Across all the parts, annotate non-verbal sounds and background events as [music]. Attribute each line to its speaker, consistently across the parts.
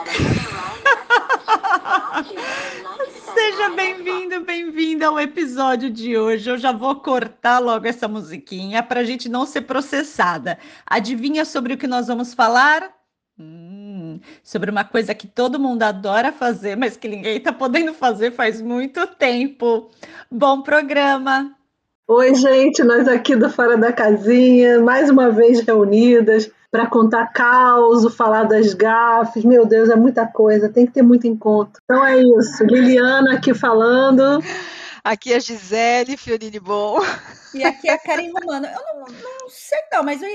Speaker 1: [laughs] Seja bem-vindo, bem-vinda ao episódio de hoje. Eu já vou cortar logo essa musiquinha para a gente não ser processada. Adivinha sobre o que nós vamos falar? Hum, sobre uma coisa que todo mundo adora fazer, mas que ninguém está podendo fazer faz muito tempo. Bom programa!
Speaker 2: Oi, gente, nós aqui do Fora da Casinha, mais uma vez reunidas para contar caos, falar das gafes. Meu Deus, é muita coisa, tem que ter muito encontro. Então é isso. Liliana aqui falando.
Speaker 3: Aqui é a Gisele Fiorini Bom.
Speaker 1: E aqui é a Karen Romano. Eu não, não sei não, mas eu...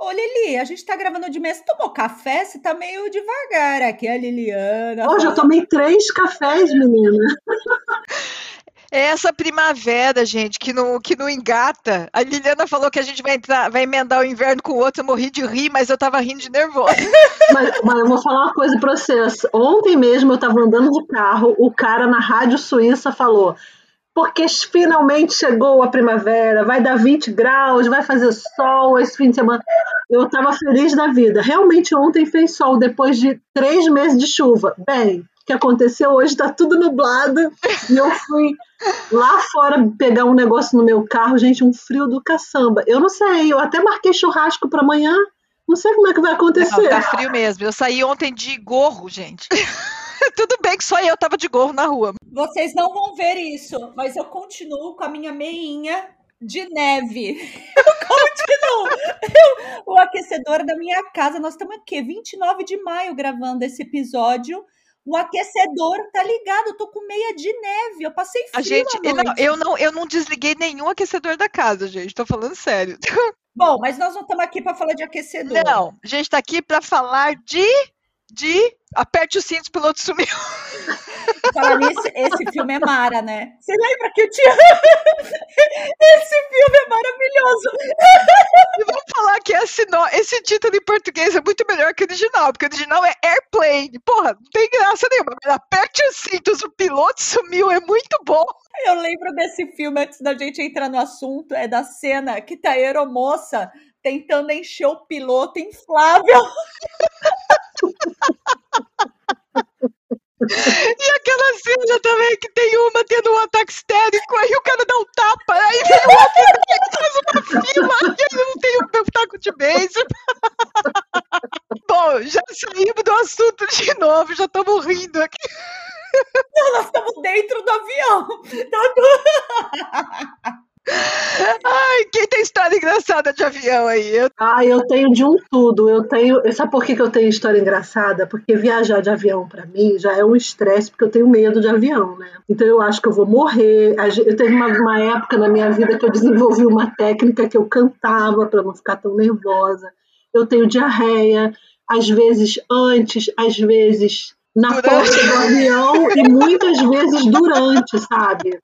Speaker 1: Ô Lili, a gente tá gravando de mês. Tomou café? Você tá meio devagar. Aqui é a Liliana.
Speaker 2: Hoje eu tomei três cafés, menina.
Speaker 3: É essa primavera, gente, que não, que não engata. A Liliana falou que a gente vai, entrar, vai emendar o inverno com o outro. Eu morri de rir, mas eu tava rindo de nervosa. [laughs]
Speaker 2: Mas, mas eu vou falar uma coisa pra vocês. Ontem mesmo eu tava andando de carro, o cara na rádio suíça falou: porque finalmente chegou a primavera, vai dar 20 graus, vai fazer sol esse fim de semana. Eu estava feliz da vida. Realmente ontem fez sol depois de três meses de chuva. Bem, que aconteceu hoje, está tudo nublado. E eu fui lá fora pegar um negócio no meu carro, gente, um frio do caçamba. Eu não sei, eu até marquei churrasco para amanhã. Não sei como é que vai acontecer. Não,
Speaker 3: tá frio mesmo. Eu saí ontem de gorro, gente. [laughs] Tudo bem que só eu tava de gorro na rua.
Speaker 1: Vocês não vão ver isso, mas eu continuo com a minha meinha de neve. [laughs] Eu continuo. Eu, o aquecedor da minha casa, nós estamos aqui, 29 de maio, gravando esse episódio o aquecedor tá ligado, eu tô com meia de neve, eu passei frio
Speaker 3: A gente, eu não, eu não, eu não desliguei nenhum aquecedor da casa, gente, tô falando sério. [laughs]
Speaker 1: Bom, mas nós não estamos aqui para falar de aquecedor.
Speaker 3: Não, a gente está aqui para falar de de aperte o cinto, o piloto sumiu. [laughs]
Speaker 1: Falar nisso, esse filme é mara, né? Você lembra que eu tinha. [laughs] esse filme é maravilhoso.
Speaker 3: E vamos falar que esse, no... esse título em português é muito melhor que o original, porque o original é Airplane. Porra, não tem graça nenhuma. Mas aperte os cintos, o piloto sumiu, é muito bom.
Speaker 1: Eu lembro desse filme, antes da gente entrar no assunto, é da cena que tá a aeromoça tentando encher o piloto inflável. [laughs]
Speaker 3: E aquela cena também que tem uma tendo um ataque histérico, aí o cara dá um tapa, aí vem o outro e faz uma fila, e ele não tem o meu taco de beijo. [laughs] Bom, já saímos do assunto de novo, já estamos rindo aqui.
Speaker 1: Não, nós estamos dentro do avião.
Speaker 3: Tá [laughs] Ai, quem tem história engraçada de avião aí?
Speaker 2: Eu... Ah, eu tenho de um tudo. Eu tenho. Sabe por que, que eu tenho história engraçada? Porque viajar de avião para mim já é um estresse, porque eu tenho medo de avião, né? Então eu acho que eu vou morrer. Eu teve uma, uma época na minha vida que eu desenvolvi uma técnica que eu cantava para não ficar tão nervosa. Eu tenho diarreia, às vezes antes, às vezes na porta do avião e muitas vezes durante, sabe?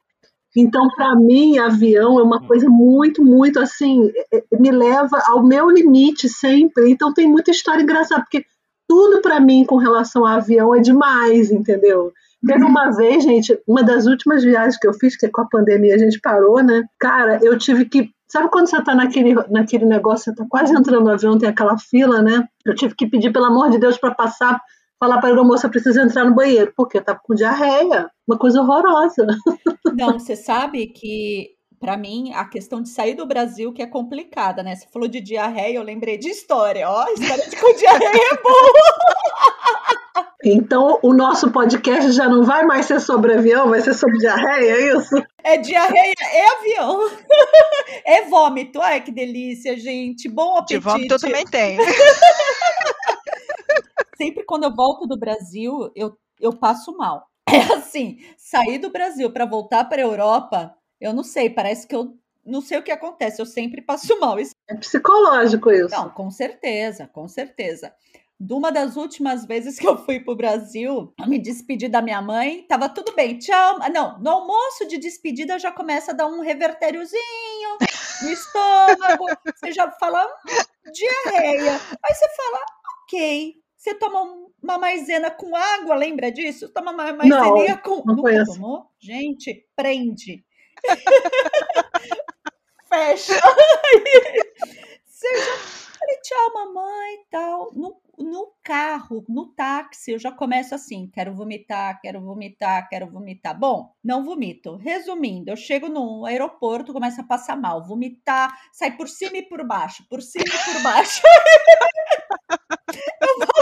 Speaker 2: Então, para mim, avião é uma coisa muito, muito assim, é, é, me leva ao meu limite sempre. Então, tem muita história engraçada, porque tudo para mim com relação a avião é demais, entendeu? Teve uma vez, gente, uma das últimas viagens que eu fiz, que com a pandemia a gente parou, né? Cara, eu tive que. Sabe quando você tá naquele, naquele negócio, você tá quase entrando no avião, tem aquela fila, né? Eu tive que pedir, pelo amor de Deus, para passar falar para a moça precisa entrar no banheiro, porque eu tava com diarreia, uma coisa horrorosa. [laughs]
Speaker 1: Não, você sabe que para mim a questão de sair do Brasil que é complicada, né? Você falou de diarreia, eu lembrei de história, ó, história de com diarreia é boa.
Speaker 2: Então o nosso podcast já não vai mais ser sobre avião, vai ser sobre diarreia, é isso?
Speaker 1: É diarreia e avião. É vômito. Ai, que delícia, gente. Bom apetite. De
Speaker 3: vômito eu também tenho.
Speaker 1: sempre quando eu volto do Brasil, eu, eu passo mal. É assim, sair do Brasil para voltar para a Europa, eu não sei, parece que eu não sei o que acontece, eu sempre passo [laughs] mal. Isso...
Speaker 2: É psicológico isso.
Speaker 1: Não, com certeza, com certeza. De uma das últimas vezes que eu fui para o Brasil, eu me despedi da minha mãe, tava tudo bem, tchau. Não, no almoço de despedida já começa a dar um revertériozinho no estômago, [laughs] você já fala hum, diarreia. Aí você fala, ok, você toma uma maisena com água, lembra disso? Toma uma maizeninha com.
Speaker 2: Não Nunca tomou?
Speaker 1: Gente, prende. [laughs] Fecha. [laughs] Você já. Falei, tchau, mamãe e tal. Não, no carro, no táxi, eu já começo assim: quero vomitar, quero vomitar, quero vomitar. Bom, não vomito. Resumindo, eu chego no aeroporto, começo a passar mal, vomitar, sai por cima e por baixo, por cima e por baixo. [laughs] eu pro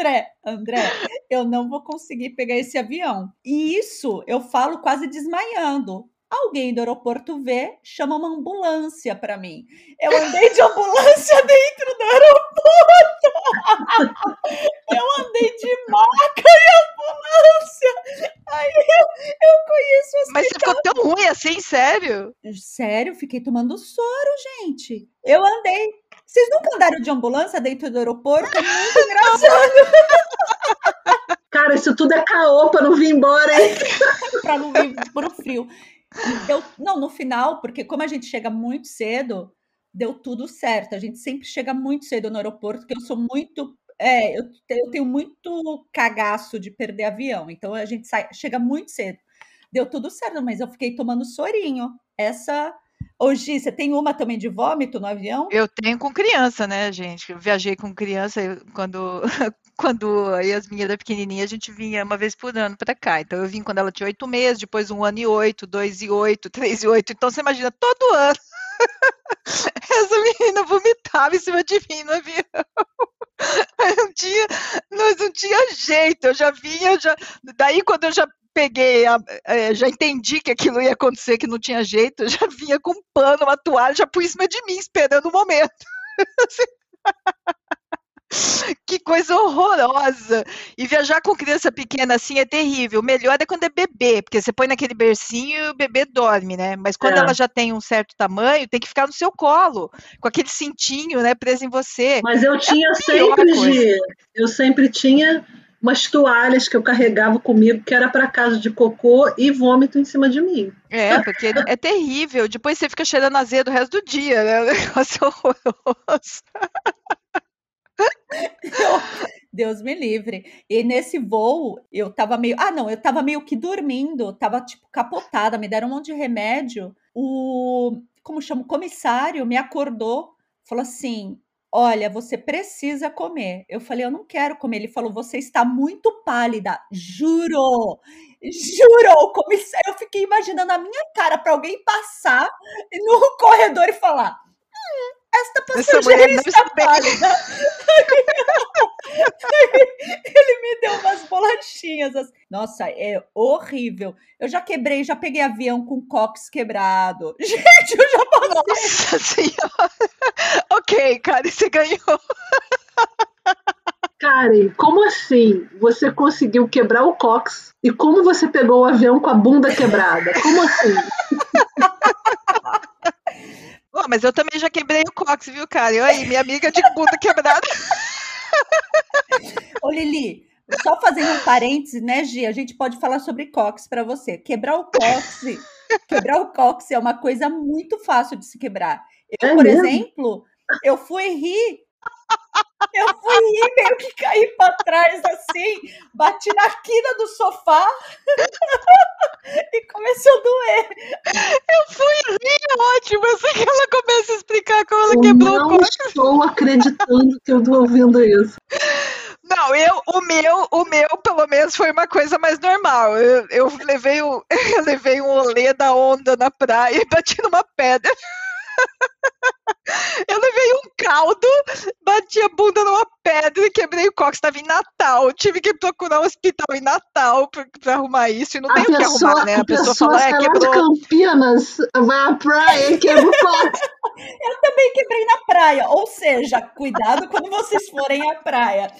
Speaker 1: André, André, eu não vou conseguir pegar esse avião. E isso eu falo quase desmaiando. Alguém do aeroporto vê, chama uma ambulância para mim. Eu andei de ambulância dentro do aeroporto. Eu andei de maca e ambulância. Aí eu, eu conheço
Speaker 3: as Mas você ficou tão ruim assim, sério?
Speaker 1: Sério, fiquei tomando soro, gente. Eu andei. Vocês nunca andaram de ambulância dentro do aeroporto? É muito [laughs] engraçado.
Speaker 2: Cara, isso tudo é caô pra não vir embora, hein? [laughs]
Speaker 1: pra não vir pro frio. Deu, não, no final, porque como a gente chega muito cedo, deu tudo certo. A gente sempre chega muito cedo no aeroporto, porque eu sou muito. É, eu, eu tenho muito cagaço de perder avião, então a gente sai, chega muito cedo. Deu tudo certo, mas eu fiquei tomando sorinho. Essa. Hoje, você tem uma também de vômito no avião?
Speaker 3: Eu tenho com criança, né, gente? Eu viajei com criança quando, [laughs] quando a Yasmin era pequenininha, a gente vinha uma vez por ano para cá. Então eu vim quando ela tinha oito meses, depois um ano e oito, dois e oito, [laughs] três e oito. Então você imagina, todo ano [laughs] essa menina vomitava em cima de mim no avião. Aí um dia, nós não tinha jeito, eu já vinha, já, daí quando eu já peguei, a, é, já entendi que aquilo ia acontecer, que não tinha jeito, eu já vinha com um pano, uma toalha, já pus em cima de mim, esperando o momento. [laughs] Que coisa horrorosa! E viajar com criança pequena assim é terrível. O melhor é quando é bebê, porque você põe naquele bercinho e o bebê dorme, né? Mas quando é. ela já tem um certo tamanho, tem que ficar no seu colo, com aquele cintinho, né, preso em você.
Speaker 2: Mas eu é tinha sempre de, eu sempre tinha umas toalhas que eu carregava comigo, que era para casa de cocô e vômito em cima de mim.
Speaker 3: É, porque é terrível. Depois você fica cheirando azedo o resto do dia, né? O negócio é horroroso.
Speaker 1: Deus me livre. E nesse voo, eu tava meio. Ah, não, eu tava meio que dormindo, tava tipo capotada, me deram um monte de remédio. O. Como chama? O comissário me acordou, falou assim: Olha, você precisa comer. Eu falei, eu não quero comer. Ele falou, você está muito pálida. Juro, juro. Comissário, eu fiquei imaginando a minha cara para alguém passar no [laughs] corredor e falar: esta passageira está pálida. [laughs] Ele me deu umas bolachinhas. Assim. Nossa, é horrível. Eu já quebrei, já peguei avião com cox quebrado. [laughs] Gente, eu já passei.
Speaker 3: Nossa senhora. ok, Karen, você ganhou.
Speaker 2: Karen, como assim você conseguiu quebrar o cox e como você pegou o avião com a bunda quebrada? Como assim?
Speaker 3: Oh, mas eu também já quebrei o cox, viu, cara? Eu aí, minha amiga de bunda quebrada. [laughs]
Speaker 1: Ô, Lili, só fazendo um parêntese, né, Gi? A gente pode falar sobre cox para você. Quebrar o cox, quebrar o cox é uma coisa muito fácil de se quebrar. Eu, é por mesmo? exemplo, eu fui rir eu fui meio que caí para trás assim, bati na quina do sofá [laughs] e começou a doer.
Speaker 3: Eu fui rir, ótimo. Eu sei que ela começa a explicar como ela eu quebrou
Speaker 2: o corpo. Não estou acreditando que eu estou ouvindo isso.
Speaker 3: Não, eu, o meu, o meu, pelo menos, foi uma coisa mais normal. Eu, eu levei, um, [laughs] eu levei um olê da onda na praia e bati numa pedra. [laughs] Eu levei um caldo, bati a bunda numa pedra e quebrei o cox. Estava em Natal. Tive que procurar um hospital em Natal para arrumar isso. E não tem o que arrumar, né?
Speaker 2: A, a pessoa, pessoa fala, é, quebrou. de Campinas, vai à praia e quebra o cox. [laughs]
Speaker 1: Eu também quebrei na praia. Ou seja, cuidado quando vocês forem à praia.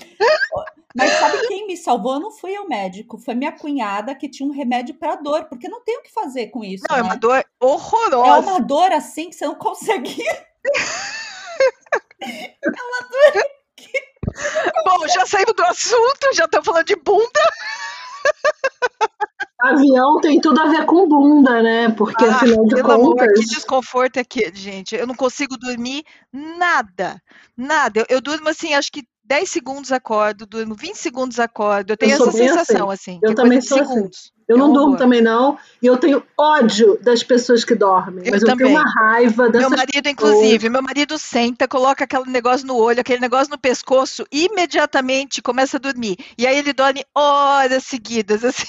Speaker 1: Mas sabe quem me salvou? Não fui ao médico, foi minha cunhada que tinha um remédio para dor, porque não tem o que fazer com isso.
Speaker 3: Não,
Speaker 1: né?
Speaker 3: é uma dor horrorosa.
Speaker 1: É uma dor assim que você não [laughs] consegue. É dor que.
Speaker 3: Bom, já saímos do assunto, já estamos falando de bunda.
Speaker 2: Avião tem tudo a ver com bunda, né? Porque ah, afinal de contas. Amor,
Speaker 3: que desconforto é que, gente. Eu não consigo dormir nada. Nada. Eu, eu durmo assim, acho que 10 segundos acordo, durmo 20 segundos acordo. Eu tenho eu essa sensação, assim. assim
Speaker 2: eu também sou assim. Eu
Speaker 3: É
Speaker 2: não durmo também não, e eu tenho ódio das pessoas que dormem,
Speaker 3: Eu
Speaker 2: mas eu
Speaker 3: também.
Speaker 2: tenho uma raiva
Speaker 3: Meu
Speaker 2: dessas
Speaker 3: marido, inclusive, meu marido senta, coloca aquele negócio no olho, aquele negócio no pescoço, imediatamente começa a dormir. E aí ele dorme horas seguidas, [laughs] assim,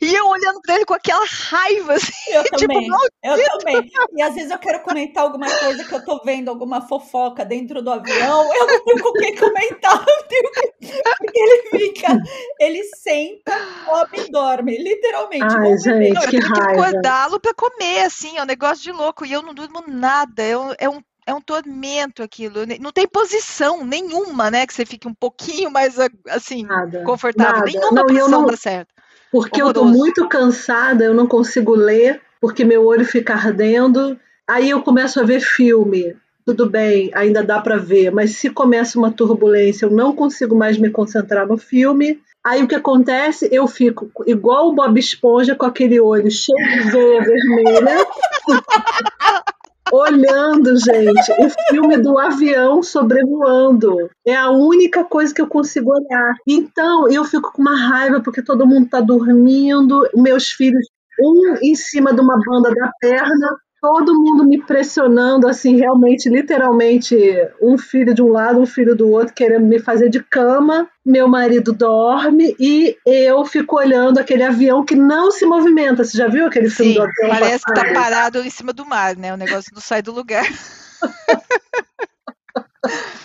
Speaker 3: e eu olhando pra ele com aquela raiva, assim,
Speaker 1: Eu
Speaker 3: tipo,
Speaker 1: também. Eu também. E às vezes eu quero comentar alguma coisa que eu tô vendo, alguma fofoca dentro do avião, [laughs] eu não tenho com quem comentar. Eu tenho que... Porque ele fica, ele senta, come e dorme, literalmente.
Speaker 2: Ai,
Speaker 1: um bebê.
Speaker 2: gente,
Speaker 3: Não, eu
Speaker 2: que
Speaker 3: tenho que
Speaker 2: raiva.
Speaker 3: acordá-lo pra comer, assim, é um negócio de louco. E eu não durmo nada. É um, é um, é um tormento aquilo. Não tem posição nenhuma, né? Que você fique um pouquinho mais, a- assim,
Speaker 2: Nada,
Speaker 3: confortável.
Speaker 2: nada.
Speaker 3: Nenhuma
Speaker 2: Não, eu
Speaker 3: posição
Speaker 2: não-
Speaker 3: dá certo.
Speaker 2: Porque eu tô
Speaker 3: Horroroso.
Speaker 2: muito cansada, eu não consigo ler, porque meu olho fica ardendo. Aí eu começo a ver filme. Tudo bem, ainda dá pra ver, mas se começa uma turbulência, eu não consigo mais me concentrar no filme. Aí o que acontece? Eu fico igual o Bob Esponja com aquele olho cheio de veia vermelha, [laughs] olhando, gente, o filme do avião sobrevoando. É a única coisa que eu consigo olhar. Então, eu fico com uma raiva porque todo mundo tá dormindo, meus filhos, um em cima de uma banda da perna, todo mundo me pressionando, assim, realmente, literalmente, um filho de um lado, um filho do outro, querendo me fazer de cama. Meu marido dorme e eu fico olhando aquele avião que não se movimenta. Você já viu aquele filme
Speaker 3: Sim,
Speaker 2: do avião?
Speaker 3: parece que tá parado em cima do mar, né? O negócio não sai do lugar. [laughs]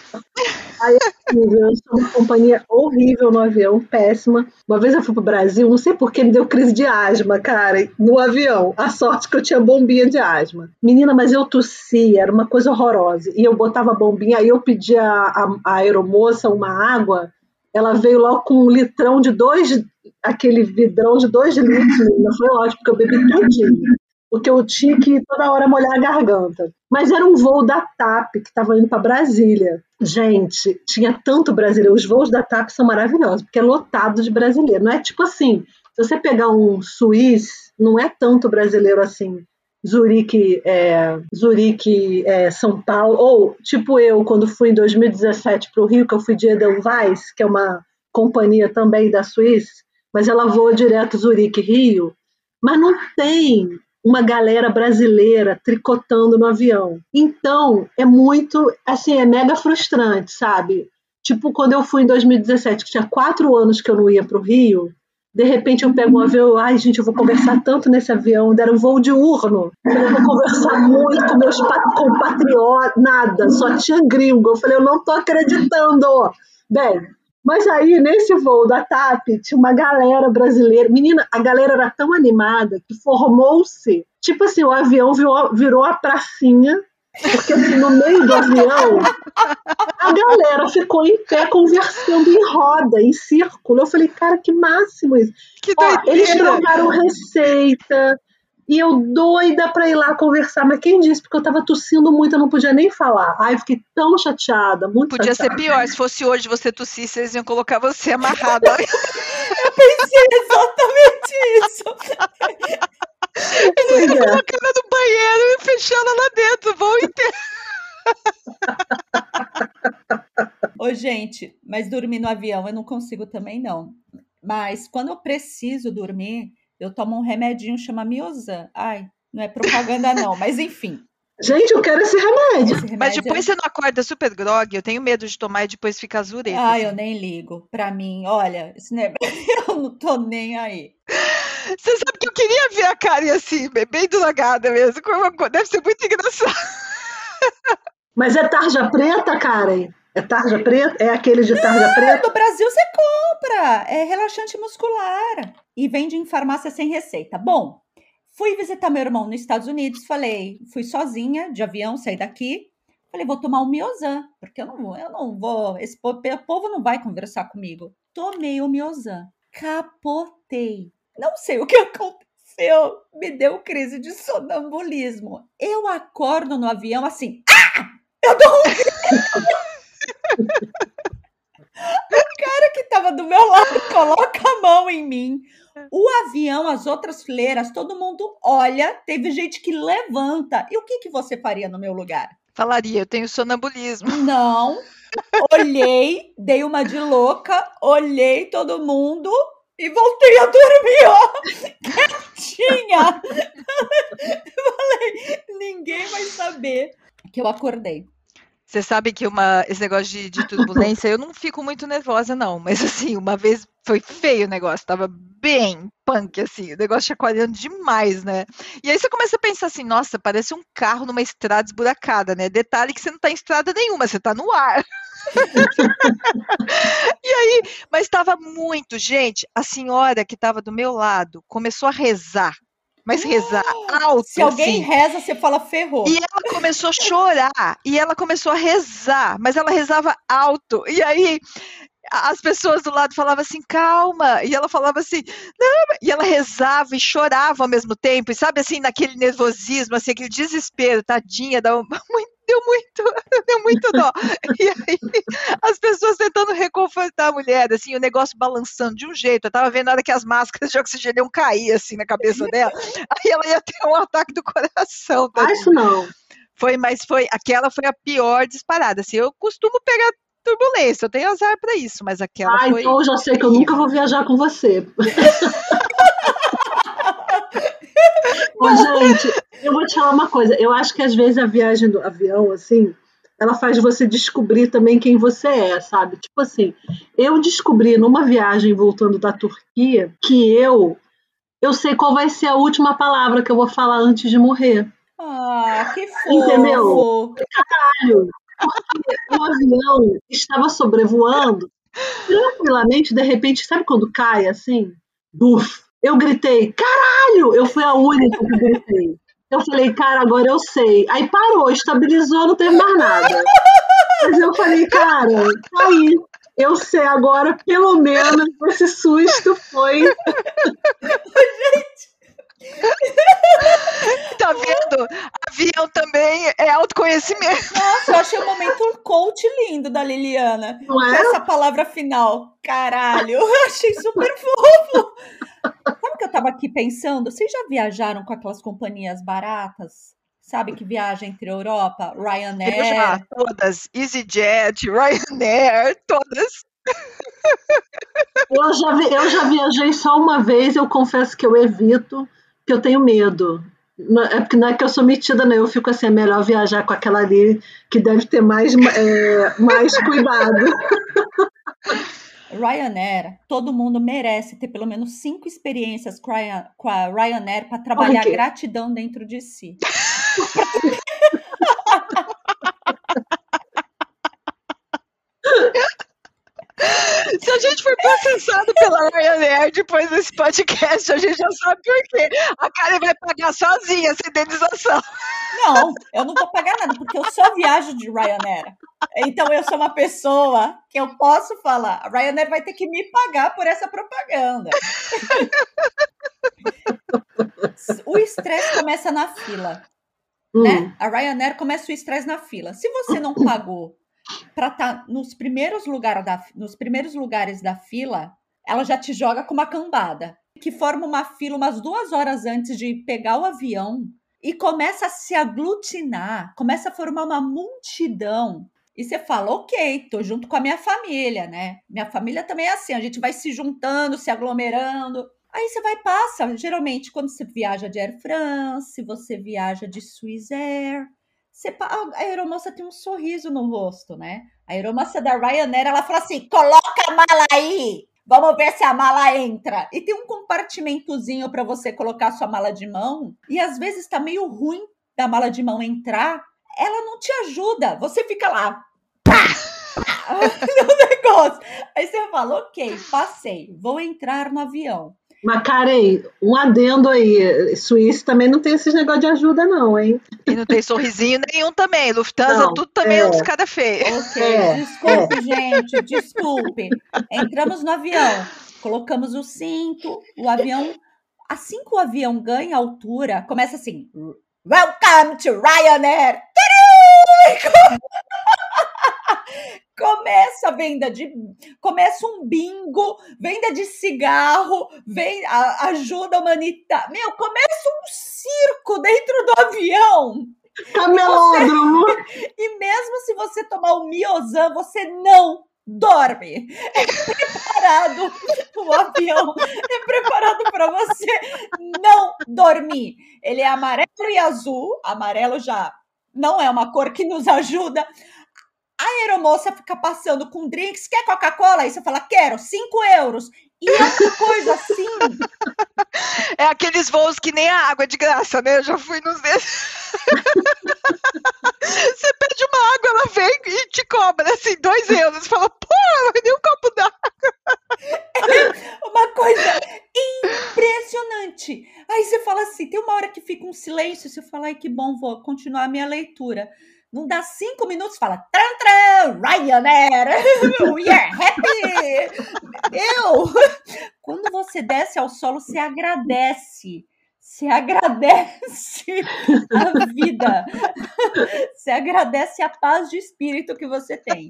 Speaker 2: horrível, eu sou uma companhia horrível no avião, péssima. Uma vez eu fui pro Brasil, não sei por que me deu crise de asma, cara, no avião. A sorte que eu tinha bombinha de asma. Menina, mas eu tossia, era uma coisa horrorosa. E eu botava a bombinha, aí eu pedia a, a, aeromoça uma água, ela veio logo com um litrão de dois, aquele vidrão de dois litros, menina. Foi ótimo, porque eu bebi tudinho. Porque eu tinha que toda hora molhar a garganta. Mas era um voo da TAP que estava indo para Brasília. Gente, tinha tanto brasileiro. Os voos da TAP são maravilhosos, porque é lotado de brasileiro. Não é tipo assim, se você pegar um Suíço, não é tanto brasileiro assim. Zurique, é, Zurique é, São Paulo, ou tipo eu, quando fui em 2017 para o Rio, que eu fui de Edelweiss, que é uma companhia também da Suíça, mas ela voa direto Zurique-Rio, mas não tem uma galera brasileira tricotando no avião. Então, é muito, assim, é mega frustrante, sabe? Tipo, quando eu fui em 2017, que tinha quatro anos que eu não ia para o Rio, de repente eu pego um avião, ai gente, eu vou conversar tanto nesse avião, deram um voo diurno, eu vou conversar muito com meus compatriotas, nada, só tinha gringo. Eu falei, eu não tô acreditando. Bem, mas aí, nesse voo da TAP, tinha uma galera brasileira. Menina, a galera era tão animada que formou-se. Tipo assim, o avião virou, virou a pracinha, porque assim, no meio do avião, a galera ficou em pé conversando em roda, em círculo. Eu falei, cara, que máximo isso.
Speaker 3: Que
Speaker 2: Ó, eles trocaram receita. E eu doida pra ir lá conversar, mas quem disse? Porque eu tava tossindo muito, eu não podia nem falar. Ai, eu fiquei tão chateada, muito
Speaker 3: Podia ser
Speaker 2: chateada.
Speaker 3: pior. Se fosse hoje você tossisse, eles iam colocar você amarrado. [laughs]
Speaker 1: Pensei exatamente isso.
Speaker 2: Pois é.
Speaker 3: Colocar ela no banheiro e fechar ela lá dentro, o voo inteiro. [laughs]
Speaker 1: Ô, gente, mas dormir no avião eu não consigo também, não. Mas quando eu preciso dormir, eu tomo um remedinho chama Miosan. Ai, não é propaganda, não, mas enfim. [laughs]
Speaker 2: Gente, eu quero esse remédio.
Speaker 1: Esse remédio
Speaker 3: Mas depois você não acorda super grog, eu tenho medo de tomar e depois ficar zureta.
Speaker 1: Ai,
Speaker 3: assim.
Speaker 1: eu nem ligo. Pra mim, olha, esse [laughs] eu não tô nem aí.
Speaker 3: Você sabe que eu queria ver a Karen assim, bem drogada mesmo. Deve ser muito engraçado.
Speaker 2: Mas é tarja preta, Karen? É tarja preta? É aquele de tarja preta?
Speaker 1: No Brasil você compra, é relaxante muscular e vende em farmácia sem receita. Bom, fui visitar meu irmão nos Estados Unidos, falei, fui sozinha de avião, saí daqui, falei, vou tomar um Miozan, porque eu não vou, eu não vou, esse po- o povo não vai conversar comigo. Tomei o Miozan, capotei. Não sei o que aconteceu, me deu crise de sonambulismo. Eu acordo no avião assim, ah! Eu dou um [laughs] cara que tava do meu lado coloca a mão em mim. O avião, as outras fileiras, todo mundo olha. Teve gente que levanta. E o que, que você faria no meu lugar?
Speaker 3: Falaria, eu tenho sonambulismo.
Speaker 1: Não. Olhei, dei uma de louca, olhei todo mundo e voltei a dormir, ó, quietinha. [laughs] Falei, ninguém vai saber que eu acordei.
Speaker 3: Você sabe que uma, esse negócio de, de turbulência, eu não fico muito nervosa, não. Mas assim, uma vez foi feio o negócio, tava bem punk, assim, o negócio chacoalhando demais, né? E aí você começa a pensar assim, nossa, parece um carro numa estrada esburacada, né? Detalhe que você não tá em estrada nenhuma, você tá no ar. [laughs] e aí, mas estava muito, gente, a senhora que estava do meu lado começou a rezar mas rezar alto.
Speaker 1: Se alguém
Speaker 3: assim.
Speaker 1: reza, você fala ferrou.
Speaker 3: E ela começou a chorar, e ela começou a rezar, mas ela rezava alto. E aí as pessoas do lado falavam assim, calma, e ela falava assim, não, e ela rezava e chorava ao mesmo tempo, e sabe assim, naquele nervosismo, assim, aquele desespero, tadinha, dá [laughs] muito deu muito, [laughs] deu muito dó. E aí, as pessoas tentando reconfortar a mulher, assim, o negócio balançando de um jeito. Eu tava vendo na hora que as máscaras de oxigênio iam cair, assim, na cabeça dela. Aí ela ia ter um ataque do coração.
Speaker 2: Tá? Isso não.
Speaker 3: Foi, mas foi, aquela foi a pior disparada. Assim, eu costumo pegar turbulência, eu tenho azar para isso, mas aquela
Speaker 2: ah,
Speaker 3: foi.
Speaker 2: então eu já sei que eu nunca vou viajar com você. [laughs] Ô, gente, eu vou te falar uma coisa. Eu acho que às vezes a viagem do avião, assim, ela faz você descobrir também quem você é, sabe? Tipo assim, eu descobri numa viagem voltando da Turquia que eu eu sei qual vai ser a última palavra que eu vou falar antes de morrer.
Speaker 1: Ah, que fofo.
Speaker 2: Entendeu? Caralho. Porque o avião estava sobrevoando tranquilamente, de repente, sabe quando cai assim? Buf! Eu gritei, caralho! Eu fui a única que gritei. Eu falei, cara, agora eu sei. Aí parou, estabilizou, não teve mais nada. Mas eu falei, cara, tá aí. Eu sei agora, pelo menos, esse susto foi.
Speaker 3: Gente! tá vendo? Avião também é autoconhecimento.
Speaker 1: Nossa, eu achei o momento um coach lindo da Liliana. Não é? Essa palavra final. Caralho, eu achei super fofo. Que eu tava aqui pensando? Vocês já viajaram com aquelas companhias baratas? Sabe que viaja entre Europa, Ryanair? Eu já,
Speaker 3: todas. EasyJet, Ryanair, todas.
Speaker 2: Eu já, eu já viajei só uma vez, eu confesso que eu evito, que eu tenho medo. É porque não é que eu sou metida, não. Eu fico assim, é melhor viajar com aquela ali que deve ter mais, é, mais cuidado. [laughs]
Speaker 1: Ryanair, todo mundo merece ter pelo menos cinco experiências com a, Ryanair para trabalhar okay. gratidão dentro de si. [laughs] [laughs]
Speaker 3: Se a gente for processado pela Ryanair depois desse podcast, a gente já sabe por quê. A Karen vai pagar sozinha essa indenização.
Speaker 1: Não, eu não vou pagar nada, porque eu só viajo de Ryanair. Então eu sou uma pessoa que eu posso falar. A Ryanair vai ter que me pagar por essa propaganda. o estresse começa na fila. Hum. Né? A Ryanair começa o estresse na fila. Se você não pagou para estar tá nos primeiros lugares da, nos primeiros lugares da fila, ela já te joga com uma cambada que forma uma fila umas duas horas antes de pegar o avião e começa a se aglutinar, começa a formar uma multidão. E você fala, ok, tô junto com a minha família, né? Minha família também é assim, a gente vai se juntando, se aglomerando. Aí você vai passa, geralmente quando você viaja de Air France, você viaja de Swiss Air, você, a aeromoça tem um sorriso no rosto, né? A aeromoça da Ryanair, ela fala assim: coloca a mala aí, vamos ver se a mala entra. E tem um compartimentozinho para você colocar sua mala de mão. E às vezes tá meio ruim da mala de mão entrar, ela não te ajuda. Você fica lá, pá, [laughs] no negócio. Aí você fala: ok, passei, vou entrar no avião.
Speaker 2: Mas, Karen, um adendo aí. Suíça também não tem esses negócios de ajuda, não, hein?
Speaker 3: E não tem sorrisinho nenhum também. Lufthansa, não, tudo também é, um dos cara feio.
Speaker 1: Ok, é, desculpe, é. gente, desculpe. Entramos no avião, colocamos o cinto, o avião. Assim que o avião ganha altura, começa assim: Welcome to Ryanair! [laughs] começa a venda de começa um bingo, venda de cigarro, vem a, ajuda humanitária. Meu, começa um circo dentro do avião.
Speaker 2: Camelódromo.
Speaker 1: E, [laughs] e mesmo se você tomar o Miozan, você não dorme. É preparado, o avião é preparado para você não dormir. Ele é amarelo e azul. Amarelo já não é uma cor que nos ajuda. A aeromoça fica passando com drinks. Quer Coca-Cola? Aí você fala, quero, 5 euros. E outra coisa assim. [laughs]
Speaker 3: É aqueles voos que nem a água é de graça, né? Eu já fui nos desses. [laughs] Você pede uma água, ela vem e te cobra assim, dois euros. Você fala, pô, vai nem um copo d'água.
Speaker 1: É [laughs] uma coisa impressionante. Aí você fala assim: tem uma hora que fica um silêncio. Você fala, ai, que bom, vou continuar a minha leitura. Não dá cinco minutos, fala, tran, tran, Ryanair, [laughs] we are happy. Eu, [laughs] quando você desce ao solo, você agradece. Você agradece a vida. [laughs] Você agradece a paz de espírito que você tem.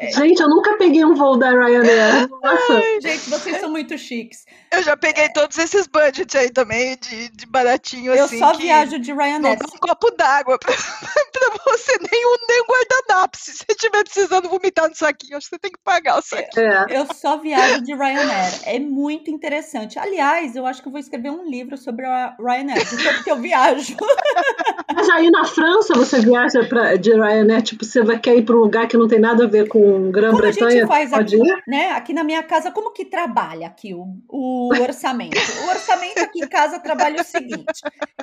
Speaker 2: É. Gente, eu nunca peguei um voo da Ryanair. Nossa.
Speaker 1: Ai, gente, vocês são muito chiques.
Speaker 3: Eu já peguei todos esses budgets aí também, de, de baratinho
Speaker 1: eu
Speaker 3: assim.
Speaker 1: Eu só viajo de Ryanair.
Speaker 3: Não dá um copo d'água pra, [laughs] pra você, nem um, nem um guardanapo. Se você estiver precisando vomitar no saquinho, acho que você tem que pagar o saquinho.
Speaker 1: É. Eu só viajo de Ryanair. É muito interessante. Aliás, eu acho que eu vou escrever um livro sobre a Ryanair, de tanto que eu viajo. [laughs]
Speaker 2: Mas aí na França você viaja pra, de Ryanair, tipo, você vai, quer ir para um lugar que não tem nada a ver com Grã-Bretanha?
Speaker 1: Como a gente faz aqui, ir? né? Aqui na minha casa, como que trabalha aqui o, o orçamento? O orçamento aqui em casa trabalha o seguinte: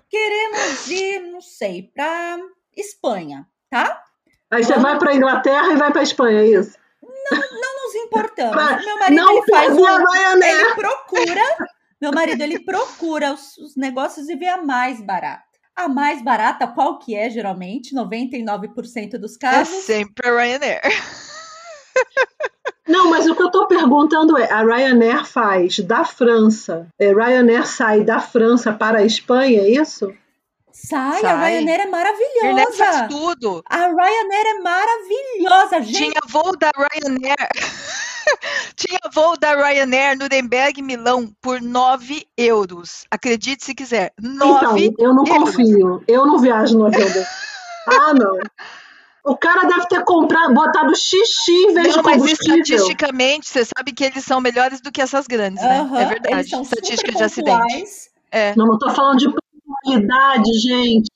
Speaker 1: queremos ir, não sei, para Espanha, tá?
Speaker 2: Aí você vai para Inglaterra e vai para Espanha, é isso?
Speaker 1: Não, não nos importamos. Pra meu marido não ele faz um, ele procura, meu marido ele procura os, os negócios e vê a mais barata. A mais barata, qual que é geralmente? 99% dos casos.
Speaker 3: É sempre a Ryanair.
Speaker 2: Não, mas o que eu estou perguntando é: a Ryanair faz da França, é, Ryanair sai da França para a Espanha, é isso?
Speaker 1: Sai, Sai. a Ryanair é maravilhosa.
Speaker 3: faz tudo.
Speaker 1: A Ryanair é maravilhosa, gente.
Speaker 3: Tinha voo da Ryanair. [laughs] Tinha voo da Ryanair Nuremberg Milão por 9 euros. Acredite se quiser. 9
Speaker 2: então, eu não euros. confio. Eu não viajo no avião. Ah, não. O cara deve ter comprado, botado xixi em vez não, de combustível.
Speaker 3: Mas estatisticamente, você sabe que eles são melhores do que essas grandes, né? Uhum, é verdade. Estatística de acidente.
Speaker 2: É. Não, não tô falando de qualidade, gente.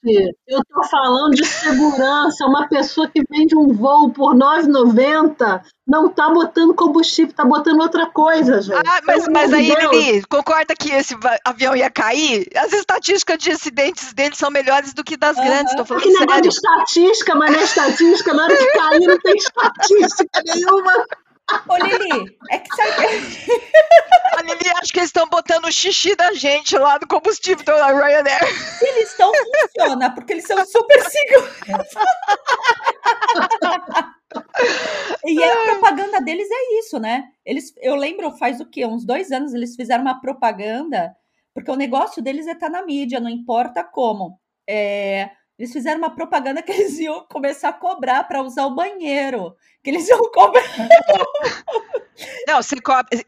Speaker 2: Eu tô falando de segurança. Uma pessoa que vende um voo por R$ 9,90 não tá botando combustível, tá botando outra coisa, gente.
Speaker 3: Ah, mas, mas aí, Lili, concorda que esse avião ia cair? As estatísticas de acidentes dele são melhores do que das uhum. grandes, tô falando
Speaker 2: que negócio de estatística, mas não é estatística, na hora que cair não tem estatística nenhuma.
Speaker 1: Ô, Lili, é que sabe.
Speaker 3: A [laughs] Lili acha que eles estão botando o xixi da gente lá no combustível da Ryanair.
Speaker 1: Se eles estão, funciona, porque eles são super seguros. e a propaganda deles é isso, né? Eles, eu lembro, faz o quê? Uns dois anos eles fizeram uma propaganda, porque o negócio deles é estar tá na mídia, não importa como. É, eles fizeram uma propaganda que eles iam começar a cobrar para usar o banheiro. Que eles iam cobrar. [laughs]
Speaker 3: Não, se,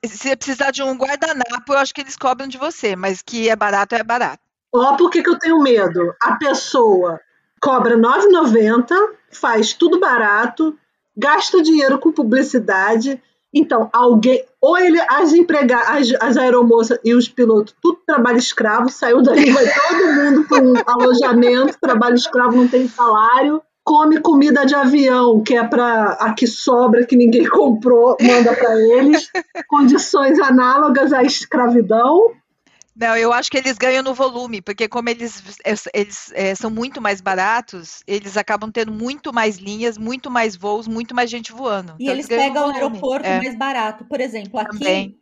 Speaker 3: se precisar de um guardanapo, eu acho que eles cobram de você, mas que é barato, é barato.
Speaker 2: Ó, por que, que eu tenho medo? A pessoa cobra R$ 9,90, faz tudo barato, gasta dinheiro com publicidade então, alguém, ou ele, as empregadas, as, as aeromoças e os pilotos, tudo trabalho escravo, saiu dali, vai todo mundo para um [laughs] alojamento, trabalho escravo, não tem salário, come comida de avião, que é para a que sobra, que ninguém [laughs] comprou, manda para eles, condições análogas à escravidão,
Speaker 3: não, eu acho que eles ganham no volume, porque como eles, eles é, são muito mais baratos, eles acabam tendo muito mais linhas, muito mais voos, muito mais gente voando.
Speaker 1: E então, eles, eles pegam o aeroporto é. mais barato. Por exemplo, aqui. Também.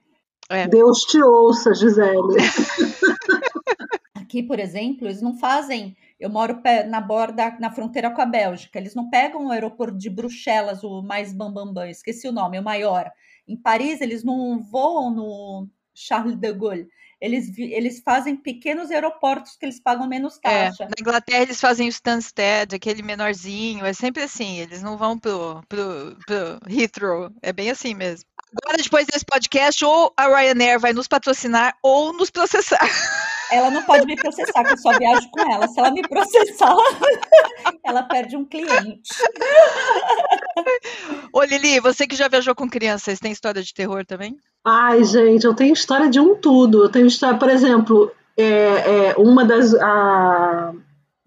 Speaker 2: É. Deus te ouça, Gisele. [laughs]
Speaker 1: aqui, por exemplo, eles não fazem. Eu moro na borda, na fronteira com a Bélgica. Eles não pegam o aeroporto de Bruxelas, o mais bambambam, bam, bam, esqueci o nome, o maior. Em Paris, eles não voam no Charles de Gaulle eles, eles fazem pequenos aeroportos que eles pagam menos é, taxa.
Speaker 3: É, na Inglaterra eles fazem o Stansted, aquele menorzinho, é sempre assim, eles não vão pro, pro, pro Heathrow, é bem assim mesmo. Agora, depois desse podcast, ou a Ryanair vai nos patrocinar ou nos processar. [laughs]
Speaker 1: ela não pode me processar, que eu só viajo com ela. Se ela me processar, [laughs] ela perde um cliente.
Speaker 3: Ô, Lili, você que já viajou com crianças, tem história de terror também?
Speaker 2: Ai, gente, eu tenho história de um tudo. Eu tenho história, por exemplo, é, é uma das. A...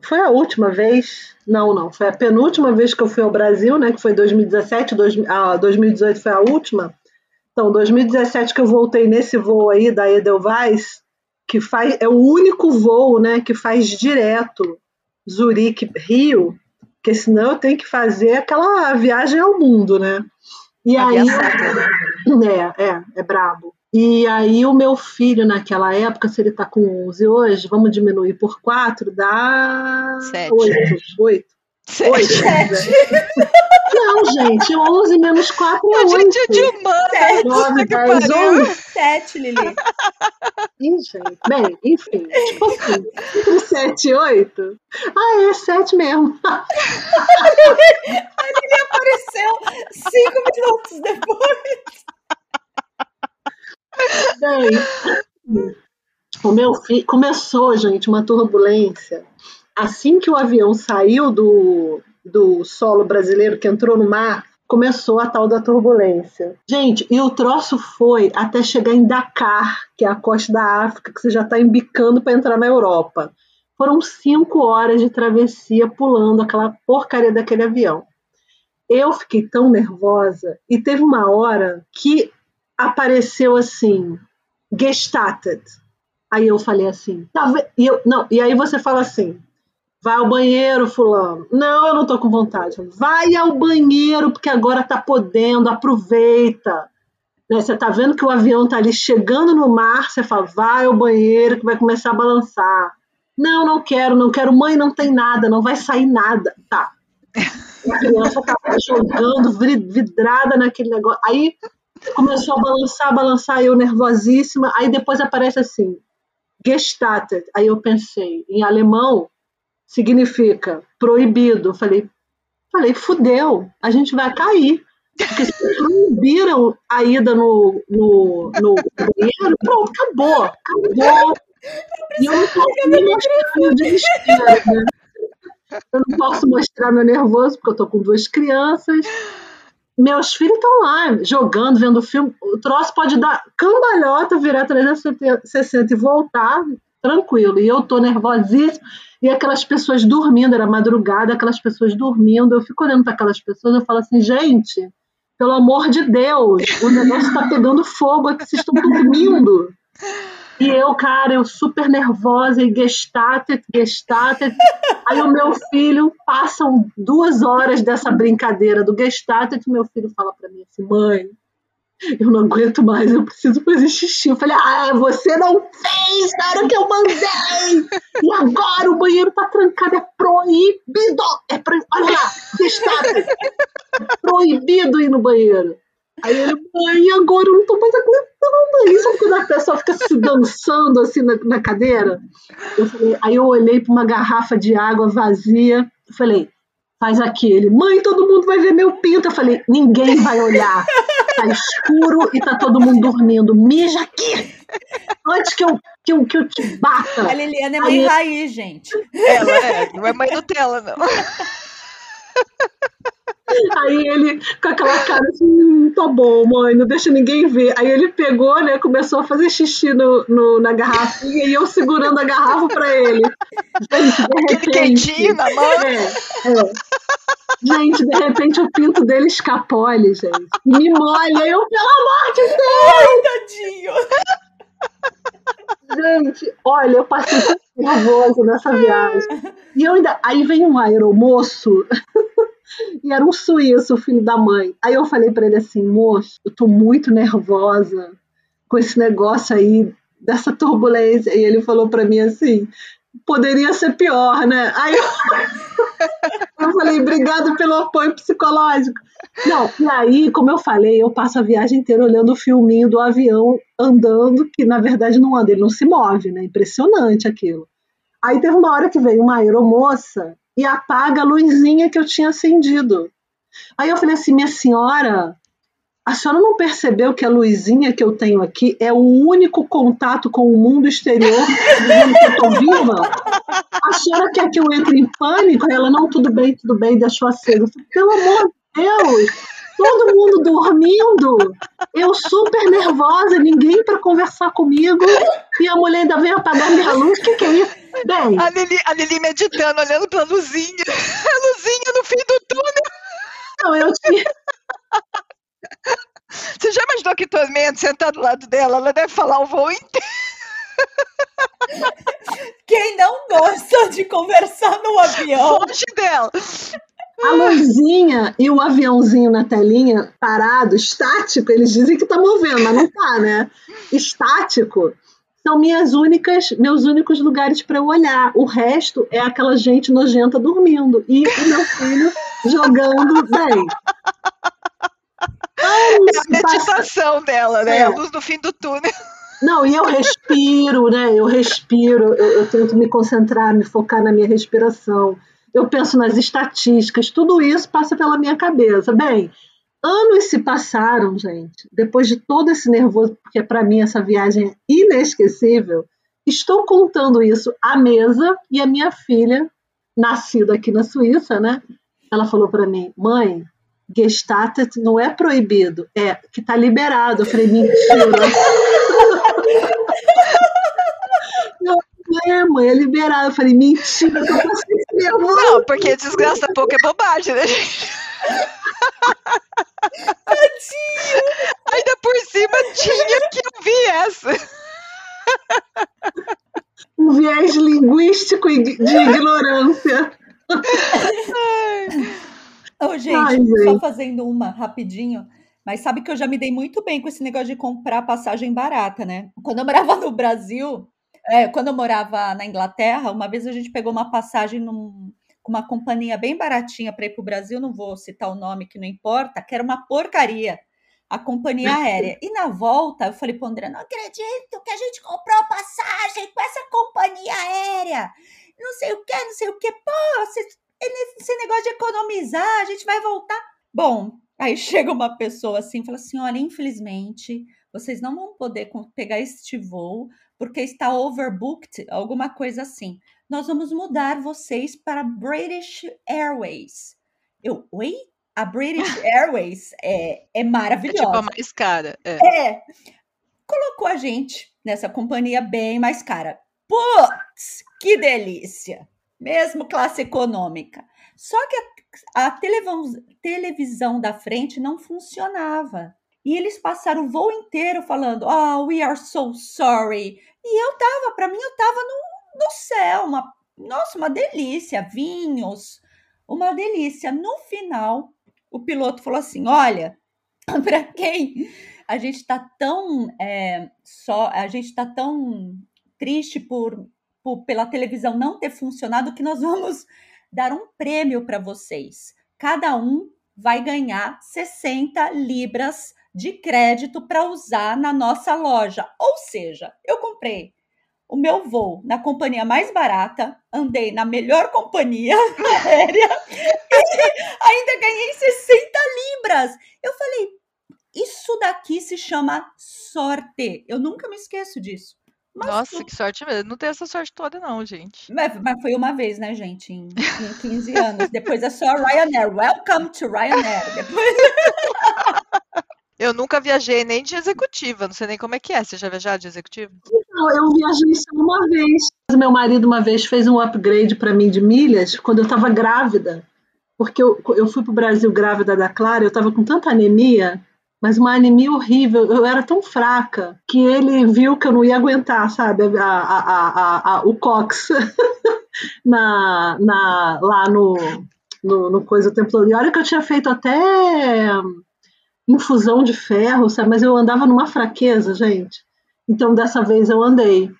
Speaker 2: Foi a última vez. Não, não. Foi a penúltima vez que eu fui ao Brasil, né? Que foi 2017. Dois, a 2018 foi a última. Então, 2017 que eu voltei nesse voo aí da Edelweiss, que faz, é o único voo né, que faz direto Zurique-Rio, porque senão eu tenho que fazer aquela viagem ao mundo, né? E aí, é, é, é brabo. E aí o meu filho naquela época, se ele está com 11 hoje, vamos diminuir por 4, dá
Speaker 3: 7.
Speaker 2: 8. 8.
Speaker 3: Sete.
Speaker 2: Não, gente, 11 menos 4 é 8.
Speaker 3: A gente é de humana.
Speaker 1: Sete.
Speaker 2: 9,
Speaker 3: que
Speaker 2: 10,
Speaker 3: pariu.
Speaker 2: 11.
Speaker 1: Sete, Lili.
Speaker 2: Ih, gente. Bem, enfim, tipo assim, entre 7 e 8. Ah, é 7 mesmo. [laughs]
Speaker 1: Apareceu cinco minutos depois.
Speaker 2: Bem, o meu filho começou, gente, uma turbulência. Assim que o avião saiu do, do solo brasileiro, que entrou no mar, começou a tal da turbulência. Gente, e o troço foi até chegar em Dakar, que é a costa da África, que você já está embicando para entrar na Europa. Foram cinco horas de travessia pulando aquela porcaria daquele avião. Eu fiquei tão nervosa e teve uma hora que apareceu assim, gestattet. Aí eu falei assim, tá e, eu, não, e aí você fala assim, vai ao banheiro, fulano. Não, eu não tô com vontade. Vai ao banheiro, porque agora tá podendo, aproveita. Né, Você tá vendo que o avião tá ali chegando no mar, você fala, vai ao banheiro que vai começar a balançar. Não, não quero, não quero. Mãe, não tem nada, não vai sair nada. Tá. A criança tava jogando, vidrada naquele negócio. Aí começou a balançar, balançar, eu nervosíssima. Aí depois aparece assim, gestattet. Aí eu pensei, em alemão significa proibido. Eu Falei, falei, fudeu, a gente vai cair. Porque se proibiram a ida no, no, no banheiro, pronto, acabou, acabou. E eu não posso mostrar meu desespero, né? Eu não posso mostrar meu nervoso, porque eu tô com duas crianças. Meus filhos estão lá jogando, vendo filme. O troço pode dar cambalhota, virar 360 e voltar tranquilo. E eu tô nervosíssima. E aquelas pessoas dormindo, era madrugada, aquelas pessoas dormindo. Eu fico olhando para aquelas pessoas eu falo assim, gente, pelo amor de Deus, o negócio está pegando fogo aqui, vocês estão dormindo. E eu, cara, eu super nervosa e gestattet, gestattet. Aí o meu filho, passam duas horas dessa brincadeira do gestattet, meu filho fala para mim assim, mãe, eu não aguento mais, eu preciso fazer xixi. Eu falei, ah, você não fez na hora que eu mandei! E agora o banheiro tá trancado, é proibido! É proibido, olha lá, gestattet! [laughs] É proibido ir no banheiro. Aí ele, mãe, agora eu não tô mais aguentando. Sabe quando a pessoa fica se dançando assim na, na cadeira? Eu falei, aí eu olhei para uma garrafa de água vazia. Falei, faz aquele. Mãe, todo mundo vai ver meu pinto. Eu falei, ninguém vai olhar. Tá escuro e tá todo mundo dormindo. Mija aqui! Antes que eu, que eu, que eu te bata.
Speaker 1: A Liliana é mãe
Speaker 2: Aí-
Speaker 1: raiz, gente.
Speaker 3: Ela é, não é mãe Nutella, não. [laughs]
Speaker 2: Aí ele, com aquela cara assim, "Hum, tá bom, mãe, não deixa ninguém ver. Aí ele pegou, né, começou a fazer xixi no, no- na garrafinha e eu segurando a garrafa pra ele. Gente, de
Speaker 3: Aquele
Speaker 2: repente...
Speaker 3: quentinho na mão.
Speaker 2: É, é. Gente, de repente o pinto dele escapole, gente. Me molha. Eu, pelo amor de Deus!
Speaker 1: Tadinho.
Speaker 2: Gente, olha, eu passei tão nervosa nessa viagem. E eu ainda. Aí vem um aeromoço. [laughs] E era um suíço, o filho da mãe. Aí eu falei pra ele assim, moço, eu tô muito nervosa com esse negócio aí, dessa turbulência. E ele falou pra mim assim, poderia ser pior, né? Aí eu, [laughs] eu falei, obrigado pelo apoio psicológico. Não, e aí, como eu falei, eu passo a viagem inteira olhando o filminho do avião andando, que na verdade não anda, ele não se move, né? Impressionante aquilo. Aí teve uma hora que veio uma aeromoça e apaga a luzinha que eu tinha acendido. Aí eu falei assim, minha senhora, a senhora não percebeu que a luzinha que eu tenho aqui é o único contato com o mundo exterior que eu estou viva? A senhora quer que eu entre em pânico? Ela, não, tudo bem, tudo bem, deixou acesa. Pelo amor de Deus! Todo mundo dormindo, eu super nervosa, ninguém para conversar comigo, e a mulher ainda veio apagar minha luz. O que, que é isso? Bem,
Speaker 3: A Lili, a Lili meditando, olhando pra luzinha. [laughs] A luzinha no fim do túnel.
Speaker 2: não, eu tinha,
Speaker 3: Você já imaginou que tormento sentado do lado dela? Ela deve falar o voo inteiro.
Speaker 1: Quem de conversar no avião?
Speaker 3: Foge dela.
Speaker 2: A luzinha e o aviãozinho na telinha parado, estático, eles dizem que tá movendo, mas não tá, né? Estático são minhas únicas, meus únicos lugares para eu olhar. O resto é aquela gente nojenta dormindo e o meu filho jogando bem.
Speaker 3: É a meditação dela, né?
Speaker 2: É.
Speaker 3: A luz no fim do túnel.
Speaker 2: Não, e eu respiro, né? Eu respiro, eu, eu tento me concentrar, me focar na minha respiração. Eu penso nas estatísticas, tudo isso passa pela minha cabeça. Bem, anos se passaram, gente. Depois de todo esse nervoso, porque para mim essa viagem é inesquecível, estou contando isso à mesa e a minha filha, nascida aqui na Suíça, né? Ela falou para mim, mãe, Gestatet não é proibido, é que tá liberado. Eu falei, mentira. Não é, mãe, é liberado. Eu falei, mentira, que eu passei esse nervoso.
Speaker 3: Não, porque desgraça pouco é bobagem, né, gente? [laughs] Ainda por cima tinha que ouvir essa.
Speaker 2: Um viés linguístico e de ignorância.
Speaker 1: Ô, gente,
Speaker 2: Ai,
Speaker 1: só
Speaker 2: gente.
Speaker 1: fazendo uma rapidinho. Mas sabe que eu já me dei muito bem com esse negócio de comprar passagem barata, né? Quando eu morava no Brasil, é, quando eu morava na Inglaterra, uma vez a gente pegou uma passagem num- com uma companhia bem baratinha para ir para o Brasil, não vou citar o nome que não importa, que era uma porcaria, a companhia aérea. E na volta, eu falei para André, não acredito que a gente comprou a passagem com essa companhia aérea. Não sei o que, não sei o que. Pô, vocês esse negócio de economizar, a gente vai voltar. Bom, aí [laughs] chega uma pessoa assim e fala assim: olha, infelizmente, vocês não vão poder pegar este voo porque está overbooked, alguma coisa assim. Nós vamos mudar vocês para British Airways. Eu, oi? A British [laughs] Airways é, é
Speaker 3: É
Speaker 1: maravilhosa.
Speaker 3: tipo a mais cara. É.
Speaker 1: É. Colocou a gente nessa companhia bem mais cara. Putz, que delícia! Mesmo classe econômica. Só que a, a televisão, televisão da frente não funcionava. E eles passaram o voo inteiro falando: Oh, we are so sorry. E eu tava, para mim, eu tava no, no céu. Uma, nossa, uma delícia. Vinhos, uma delícia. No final, o piloto falou assim: Olha, [laughs] para quem a gente está tão é, só, a gente está tão triste por, por pela televisão não ter funcionado que nós vamos dar um prêmio para vocês. Cada um vai ganhar 60 libras de crédito para usar na nossa loja. Ou seja, eu comprei o meu voo na companhia mais barata, andei na melhor companhia [laughs] aérea e ainda ganhei 60 libras. Eu falei, isso daqui se chama sorte. Eu nunca me esqueço disso. Mas,
Speaker 3: Nossa,
Speaker 1: tu-
Speaker 3: que sorte mesmo. Não tem essa sorte toda, não, gente.
Speaker 1: mas, mas foi uma vez, né, gente? Em, em 15 anos. Depois é só Ryanair. Welcome to Ryanair. Depois... [laughs]
Speaker 3: Eu nunca viajei nem de executiva. Não sei nem como é que é. Você já viajou de executiva?
Speaker 2: Não, eu viajei só uma vez. Meu marido uma vez fez um upgrade para mim de milhas quando eu estava grávida. Porque eu, eu fui para o Brasil grávida da Clara, eu estava com tanta anemia, mas uma anemia horrível. Eu era tão fraca que ele viu que eu não ia aguentar, sabe, a, a, a, o cox [laughs] na, na, lá no, no, no coisa o tempo todo. E olha que eu tinha feito até infusão de ferro, sabe? Mas eu andava numa fraqueza, gente. Então dessa vez eu andei.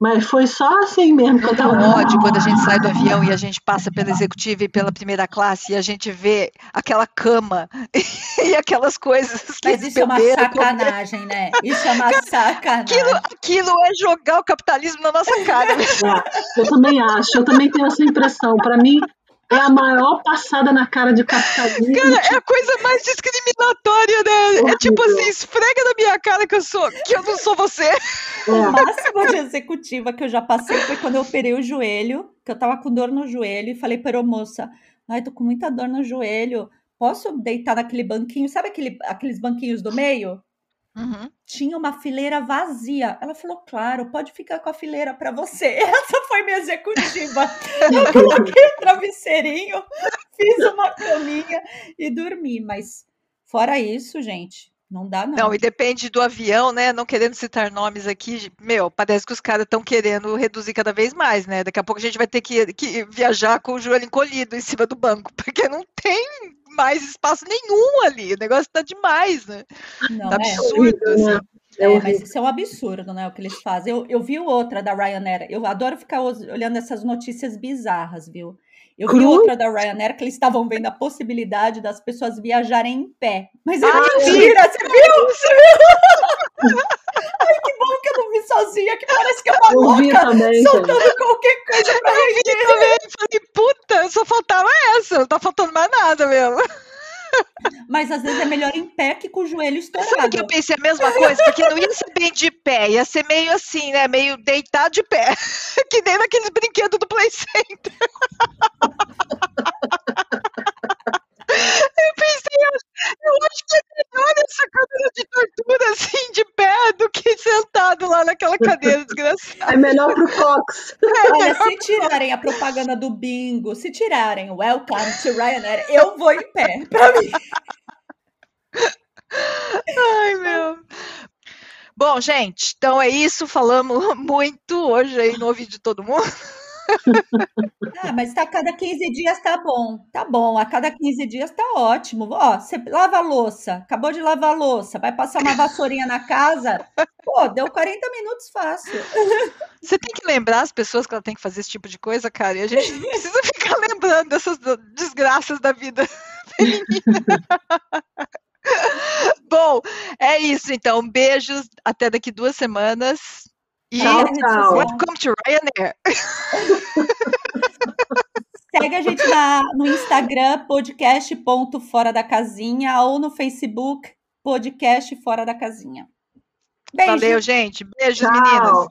Speaker 2: Mas foi só assim mesmo que eu tava.
Speaker 3: um ódio quando a gente sai do avião e a gente passa pela executiva e pela primeira classe e a gente vê aquela cama [laughs] e aquelas coisas que
Speaker 1: Mas isso é uma sacanagem, né? Isso é uma sacanagem.
Speaker 3: Aquilo, aquilo é jogar o capitalismo na nossa cara.
Speaker 2: É, [laughs] eu também acho, eu também tenho essa impressão. Para mim, é a maior passada na cara de capitalismo.
Speaker 3: Cara, é a coisa mais discriminatória, né? É tipo assim, esfrega na minha cara que eu sou, que eu não sou você.
Speaker 1: É. O máximo de executiva que eu já passei foi quando eu operei o joelho, que eu tava com dor no joelho, e falei para a moça, ai, tô com muita dor no joelho, posso deitar naquele banquinho? Sabe aquele, aqueles banquinhos do meio? Uhum. Tinha uma fileira vazia. Ela falou: Claro, pode ficar com a fileira para você. [laughs] Essa foi minha executiva. [laughs] Eu coloquei o travesseirinho, [laughs] fiz uma caminha e dormi. Mas fora isso, gente, não dá, não.
Speaker 3: Não, e depende do avião, né? Não querendo citar nomes aqui, meu, parece que os caras estão querendo reduzir cada vez mais, né? Daqui a pouco a gente vai ter que, que viajar com o joelho encolhido em cima do banco, [laughs] porque não tem mais espaço nenhum ali. O negócio tá demais, né? Não, tá é absurdo. É, assim.
Speaker 1: é, mas isso é um absurdo, né? O que eles fazem. Eu, eu vi outra da Ryanair. Eu adoro ficar olhando essas notícias bizarras, viu? Eu vi outra da Ryanair que eles estavam vendo a possibilidade das pessoas viajarem em pé. Mas é ah, mentira, você viu? Você viu? [laughs] Ai, que bom que eu não vi sozinha, que parece que é uma eu louca também, soltando qualquer coisa pra mim.
Speaker 3: também. Falei, puta, só faltava essa, não tá faltando mais nada mesmo.
Speaker 1: Mas às vezes é melhor em pé que com o joelho estourado.
Speaker 3: Sabe que eu pensei a mesma coisa? Porque não ia ser bem de pé, ia ser meio assim, né? Meio deitado de pé. [laughs] Que nem naqueles brinquedos do Play Center. Eu pensei, eu acho que é melhor essa cadeira de tortura assim de pé do que sentado lá naquela cadeira desgraçada.
Speaker 2: É melhor pro Fox.
Speaker 1: É, Olha, se tirarem a propaganda do bingo, se tirarem Welcome to Ryanair, eu vou em pé. Pra mim.
Speaker 3: Ai, meu. Bom, gente, então é isso. Falamos muito hoje aí no ouvido de todo mundo. [laughs]
Speaker 1: Ah, mas tá, a cada 15 dias tá bom. Tá bom, a cada 15 dias tá ótimo. Ó, você lava a louça, acabou de lavar a louça, vai passar uma vassourinha na casa. Pô, deu 40 minutos fácil. [laughs]
Speaker 3: Você tem que lembrar as pessoas que ela tem que fazer esse tipo de coisa, cara, e a gente não precisa ficar lembrando dessas desgraças da vida [laughs] feminina. Bom, é isso então. Beijos, até daqui duas semanas. E tchau, tchau. welcome to Ryanair. [laughs]
Speaker 1: Segue a gente na, no Instagram, podcast.fora da casinha, ou no Facebook, podcast fora da casinha.
Speaker 3: Beijo. Valeu, gente. Beijo, meninas.